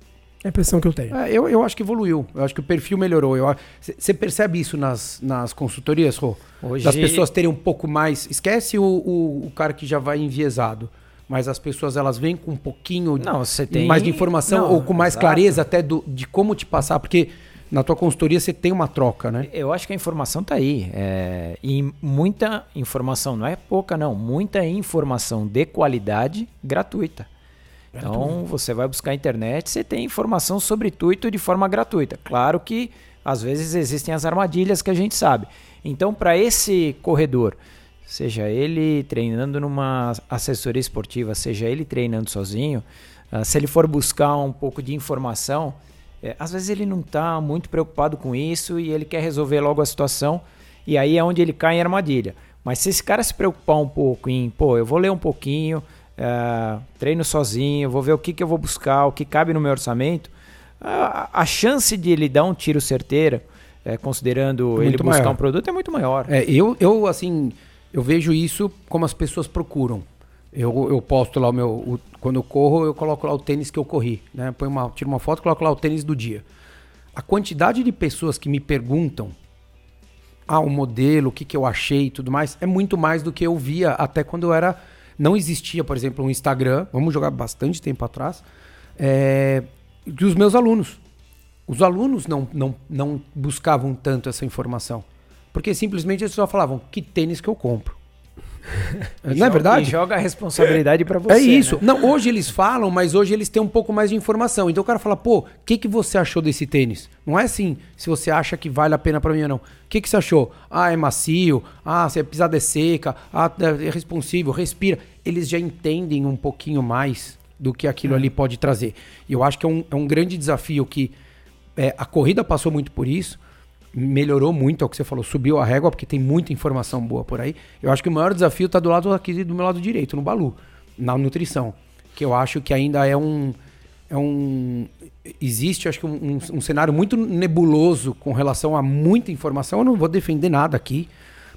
É a impressão que eu tenho. É, eu, eu acho que evoluiu. Eu acho que o perfil melhorou. Você percebe isso nas, nas consultorias, Rô? Hoje... Das pessoas terem um pouco mais. Esquece o, o, o cara que já vai enviesado mas as pessoas elas vêm com um pouquinho não, tem... mais de informação não, ou com mais exato. clareza até do, de como te passar, porque na tua consultoria você tem uma troca, né? Eu acho que a informação está aí. É, e muita informação, não é pouca não, muita informação de qualidade gratuita. Então você vai buscar a internet, você tem informação sobre tudo de forma gratuita. Claro que às vezes existem as armadilhas que a gente sabe. Então para esse corredor seja ele treinando numa assessoria esportiva, seja ele treinando sozinho, uh, se ele for buscar um pouco de informação, é, às vezes ele não está muito preocupado com isso e ele quer resolver logo a situação, e aí é onde ele cai em armadilha. Mas se esse cara se preocupar um pouco em, pô, eu vou ler um pouquinho, uh, treino sozinho, vou ver o que, que eu vou buscar, o que cabe no meu orçamento, uh, a chance de ele dar um tiro certeiro, é, considerando muito ele buscar maior. um produto, é muito maior. É, eu, eu, assim, eu vejo isso como as pessoas procuram. Eu, eu posto lá o meu. O, quando eu corro, eu coloco lá o tênis que eu corri. Né? Põe uma, tiro uma foto e coloco lá o tênis do dia. A quantidade de pessoas que me perguntam ah, o modelo, o que, que eu achei e tudo mais, é muito mais do que eu via até quando eu era. Não existia, por exemplo, um Instagram, vamos jogar bastante tempo atrás, é, dos meus alunos. Os alunos não, não, não buscavam tanto essa informação. Porque simplesmente eles só falavam, que tênis que eu compro. não joga, é verdade? E joga a responsabilidade para você. É isso. Né? Não, hoje eles falam, mas hoje eles têm um pouco mais de informação. Então o cara fala, pô, o que, que você achou desse tênis? Não é assim, se você acha que vale a pena para mim ou não. O que, que você achou? Ah, é macio. Ah, se a pisada é seca. Ah, é responsivo, respira. Eles já entendem um pouquinho mais do que aquilo é. ali pode trazer. E eu acho que é um, é um grande desafio que é, a corrida passou muito por isso melhorou muito, é o que você falou, subiu a régua, porque tem muita informação boa por aí. Eu acho que o maior desafio está do lado aqui do meu lado direito, no Balu, na nutrição. Que eu acho que ainda é um. É um existe, acho que, um, um, um cenário muito nebuloso com relação a muita informação. Eu não vou defender nada aqui,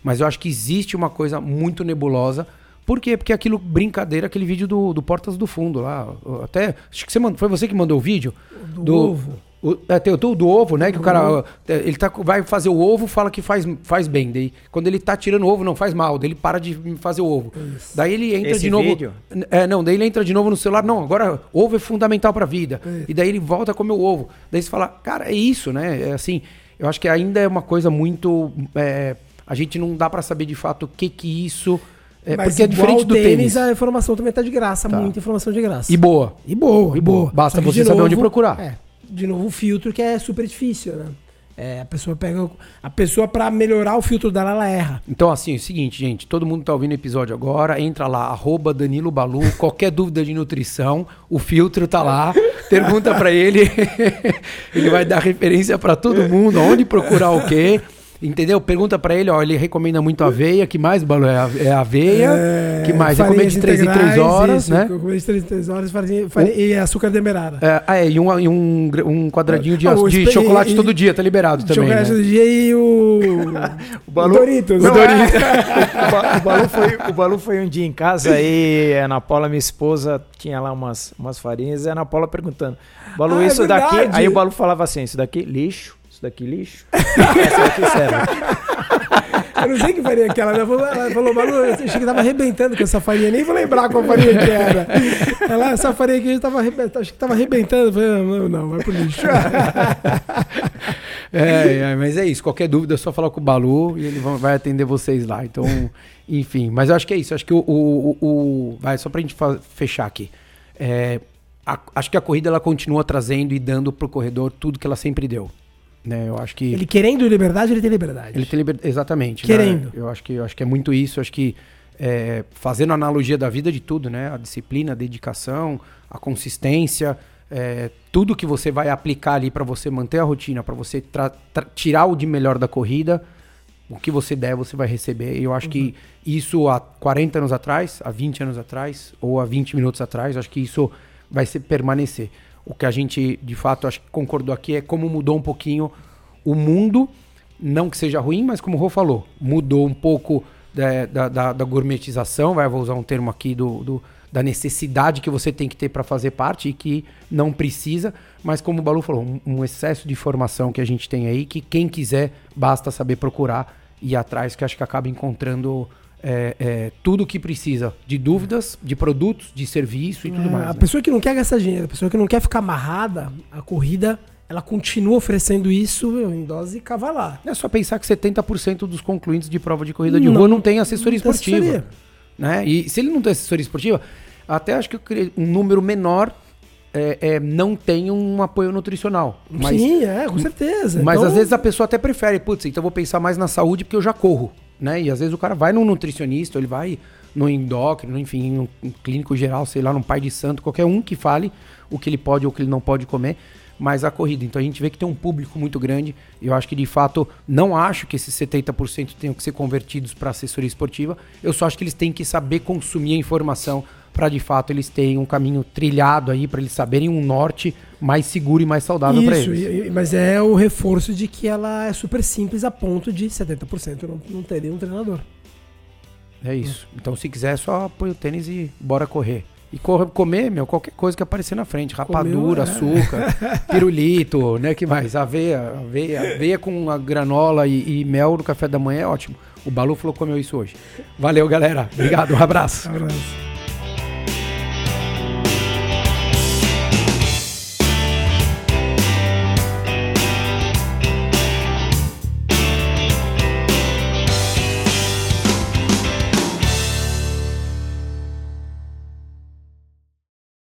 mas eu acho que existe uma coisa muito nebulosa. Por quê? Porque aquilo, brincadeira, aquele vídeo do, do Portas do Fundo lá. Até. Acho que você mandou, foi você que mandou o vídeo? Do, do ovo. O, é, tem o do ovo, né? Que o cara é, ele tá, vai fazer o ovo, fala que faz, faz bem. Daí, quando ele tá tirando o ovo, não faz mal. Daí ele para de fazer o ovo. Isso. Daí ele entra Esse de novo. Vídeo? É, não, daí ele entra de novo no celular. Não, agora ovo é fundamental pra vida. É. E daí ele volta a comer o ovo. Daí você fala, cara, é isso, né? É assim. Eu acho que ainda é uma coisa muito. é, a gente não dá pra saber de fato o que que isso. É, Mas porque é diferente o do tênis. a informação também tá de graça, Tá. muita informação de graça. E boa. E boa, E boa. Basta você de saber onde procurar. É, de novo, o filtro que é super difícil, né? É, a pessoa pega. A pessoa, pra melhorar o filtro dela, ela erra. Então, assim, é o seguinte, gente, todo mundo tá ouvindo o episódio agora, entra lá, arroba Danilo Balu, qualquer dúvida de nutrição, o filtro tá lá, pergunta pra ele, ele vai dar referência pra todo mundo, onde procurar o quê, entendeu? Pergunta pra ele, ó, ele recomenda muito aveia, que mais, Balu? É a- é aveia, que mais? É comer de 3 em 3 integrais, horas, isso, né? Comer de 3 em 3 horas farinha, farinha, e açúcar demerara. É, ah, é, e um, e um, um quadradinho de, Ah, o de espe- chocolate e- todo dia, tá liberado também, Chocolate né? do dia e o. o Balu- Doritos. Não, Não, é. o, Ba- o Balu foi, o Balu foi um dia em casa e a Ana Paula, minha esposa, tinha lá umas, umas farinhas e a Ana Paula perguntando: Balu, Ah, é isso daqui. verdade. Aí o Balu falava assim: Isso daqui, lixo. Isso daqui, lixo. Essa daqui serve. Eu não sei que farinha que ela. Ela falou, ela falou Balu, eu achei que tava arrebentando com essa farinha, nem vou lembrar qual farinha que era. Ela, essa farinha aqui tava arrebentando, acho que tava arrebentando. Eu falei, não, não, vai pro lixo. É, é, mas é isso. Qualquer dúvida é só falar com o Balu e ele va- vai atender vocês lá. Então, enfim. Mas eu acho que é isso. Eu Acho que o. o, o- o- vai, só pra gente fechar aqui. É, a- acho que a corrida ela continua trazendo e dando pro corredor tudo que ela sempre deu. Né? Eu acho que. Ele querendo liberdade, ele tem liberdade. Ele tem liber... Exatamente. Querendo. né? Eu, acho que, eu acho que é muito isso. Eu acho que é, fazendo analogia da vida de tudo, né? A disciplina, a dedicação, a consistência, é, tudo que você vai aplicar ali para você manter a rotina, para você tirar o de melhor da corrida, o que você der, você vai receber. E eu acho que isso há 40 anos atrás, há 20 anos atrás, ou há 20 minutos atrás, acho que isso vai ser permanecer. O que a gente, de fato, acho que concordou aqui é como mudou um pouquinho o mundo, não que seja ruim, mas como o Rô falou, mudou um pouco da, da, da- da gourmetização, vai, vou usar um termo aqui do, do- da necessidade que você tem que ter para fazer parte e que não precisa, mas como o Balu falou, um, um excesso de informação que a gente tem aí, que quem quiser basta saber procurar e ir atrás, que acho que acaba encontrando é, é, tudo o que precisa de dúvidas, de produtos, de serviço e tudo É, mais. a né? pessoa que não quer gastar dinheiro, a pessoa que não quer ficar amarrada, a corrida, ela continua oferecendo isso meu, em dose cavalar. É só pensar que 70% dos concluintes de prova de corrida de Não- rua não tem assessoria não tem esportiva. assessoria. Né? E se ele não tem assessoria esportiva, até acho que um número menor é, é, não tem um apoio nutricional. Mas, Sim, é, com certeza. mas Então, às vezes a pessoa até prefere, putz, então eu vou pensar mais na saúde porque eu já corro. Né? E às vezes o cara vai num nutricionista, ele vai no endócrino, enfim, num clínico geral, sei lá, num pai de santo, qualquer um que fale o que ele pode ou o que ele não pode comer, mas a corrida. Então a gente vê que tem um público muito grande. Eu acho que de fato não acho que esses 70% tenham que ser convertidos para assessoria esportiva. Eu só acho que eles têm que saber consumir a informação para de fato eles terem um caminho trilhado aí, para eles saberem um norte mais seguro e mais saudável para Isso, eles. e- mas é o reforço de que ela é super simples a ponto de 70% não, não teria um treinador. É isso. Então, se quiser, só põe o tênis e bora correr. E corre, comer, meu, qualquer coisa que aparecer na frente. Rapadura, Comeu, é. açúcar, pirulito, né? que mais? Aveia, aveia, aveia com a granola e, e mel no café da manhã é ótimo. O Balu falou que comeu isso hoje. Valeu, galera. Obrigado, um abraço. Um abraço.